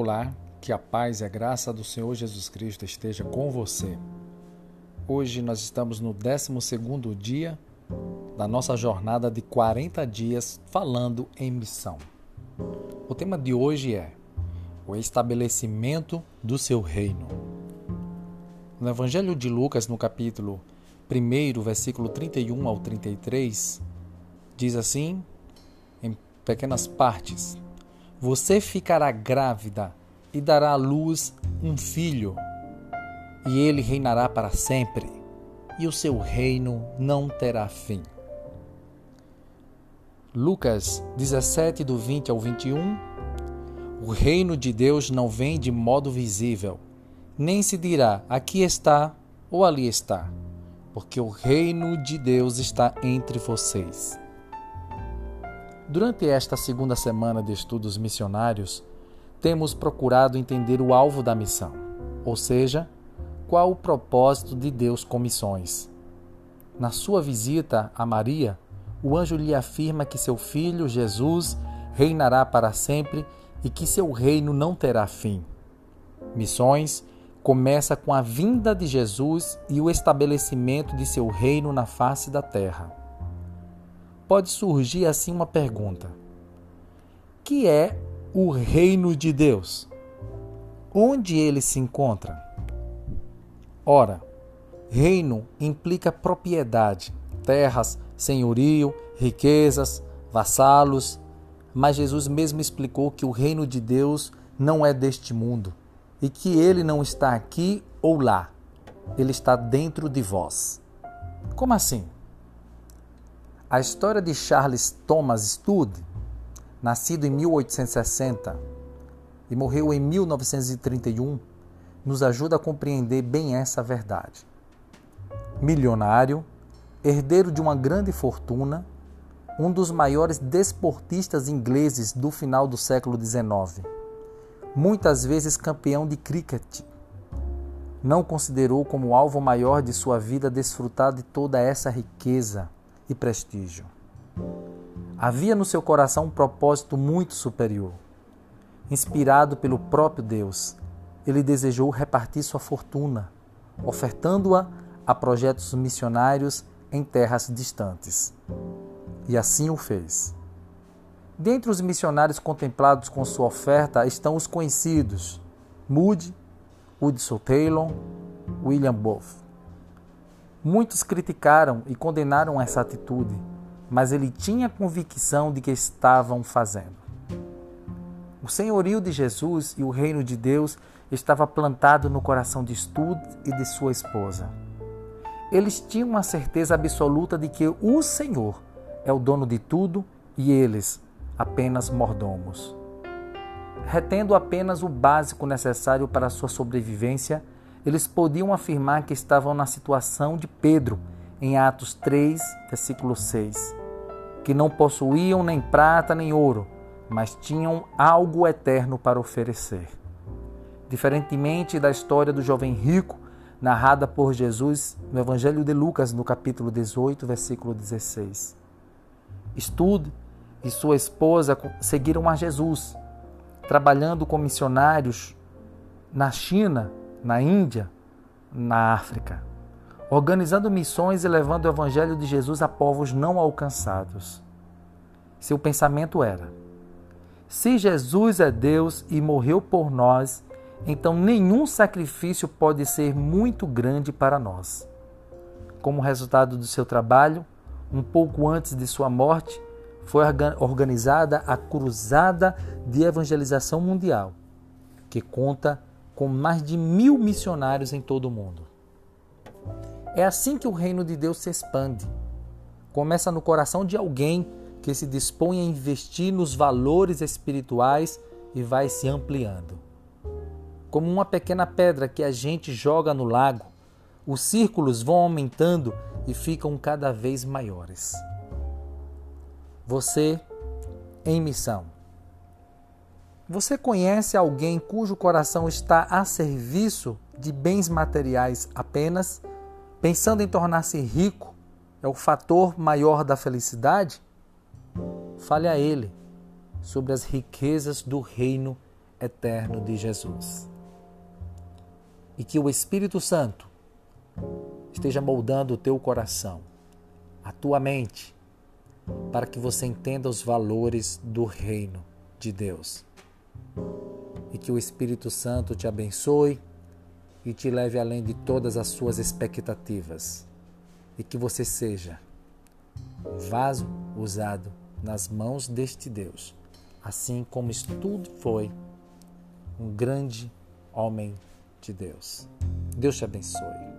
Olá, que a paz e a graça do Senhor Jesus Cristo esteja com você. Hoje nós estamos no 12 dia da nossa jornada de 40 dias falando em missão. O tema de hoje é o estabelecimento do seu reino. No Evangelho de Lucas, no capítulo 1, versículo 31 ao 33, diz assim, em pequenas partes: você ficará grávida e dará à luz um filho, e ele reinará para sempre, e o seu reino não terá fim. Lucas 17, do 20 ao 21. O reino de Deus não vem de modo visível, nem se dirá aqui está ou ali está, porque o reino de Deus está entre vocês. Durante esta segunda semana de estudos missionários, temos procurado entender o alvo da missão, ou seja, qual o propósito de Deus com missões. Na sua visita a Maria, o anjo lhe afirma que seu filho, Jesus, reinará para sempre e que seu reino não terá fim. Missões começa com a vinda de Jesus e o estabelecimento de seu reino na face da terra pode surgir assim uma pergunta: que é o reino de Deus? Onde ele se encontra? Ora, reino implica propriedade, terras, senhorio, riquezas, vassalos, mas Jesus mesmo explicou que o reino de Deus não é deste mundo e que ele não está aqui ou lá, ele está dentro de vós. Como assim? A história de Charles Thomas Studd, nascido em 1860 e morreu em 1931, nos ajuda a compreender bem essa verdade. Milionário, herdeiro de uma grande fortuna, um dos maiores desportistas ingleses do final do século XIX, muitas vezes campeão de cricket, não considerou como alvo maior de sua vida desfrutar de toda essa riqueza e prestígio. Havia no seu coração um propósito muito superior. Inspirado pelo próprio Deus, ele desejou repartir sua fortuna, ofertando-a a projetos missionários em terras distantes. E assim o fez. Dentre os missionários contemplados com sua oferta estão os conhecidos Moody, Woodson Taylor, William Booth. Muitos criticaram e condenaram essa atitude, mas ele tinha convicção de que estavam fazendo. O senhorio de Jesus e o reino de Deus estava plantado no coração de Stud e de sua esposa. Eles tinham a certeza absoluta de que o Senhor é o dono de tudo e eles apenas mordomos. Retendo apenas o básico necessário para sua sobrevivência, eles podiam afirmar que estavam na situação de Pedro, em Atos 3, versículo 6, que não possuíam nem prata nem ouro, mas tinham algo eterno para oferecer. Diferentemente da história do jovem rico, narrada por Jesus no Evangelho de Lucas, no capítulo 18, versículo 16. Estude e sua esposa seguiram a Jesus, trabalhando com missionários na China na Índia, na África, organizando missões e levando o Evangelho de Jesus a povos não alcançados. Seu pensamento era: se Jesus é Deus e morreu por nós, então nenhum sacrifício pode ser muito grande para nós. Como resultado do seu trabalho, um pouco antes de sua morte, foi organizada a Cruzada de Evangelização Mundial, que conta com mais de mil missionários em todo o mundo. É assim que o reino de Deus se expande. Começa no coração de alguém que se dispõe a investir nos valores espirituais e vai se ampliando. Como uma pequena pedra que a gente joga no lago, os círculos vão aumentando e ficam cada vez maiores. Você em missão. Você conhece alguém cujo coração está a serviço de bens materiais apenas, pensando em tornar-se rico é o fator maior da felicidade? Fale a ele sobre as riquezas do reino eterno de Jesus. E que o Espírito Santo esteja moldando o teu coração, a tua mente, para que você entenda os valores do reino de Deus. E que o Espírito Santo te abençoe e te leve além de todas as suas expectativas. E que você seja um vaso usado nas mãos deste Deus, assim como tudo foi um grande homem de Deus. Deus te abençoe.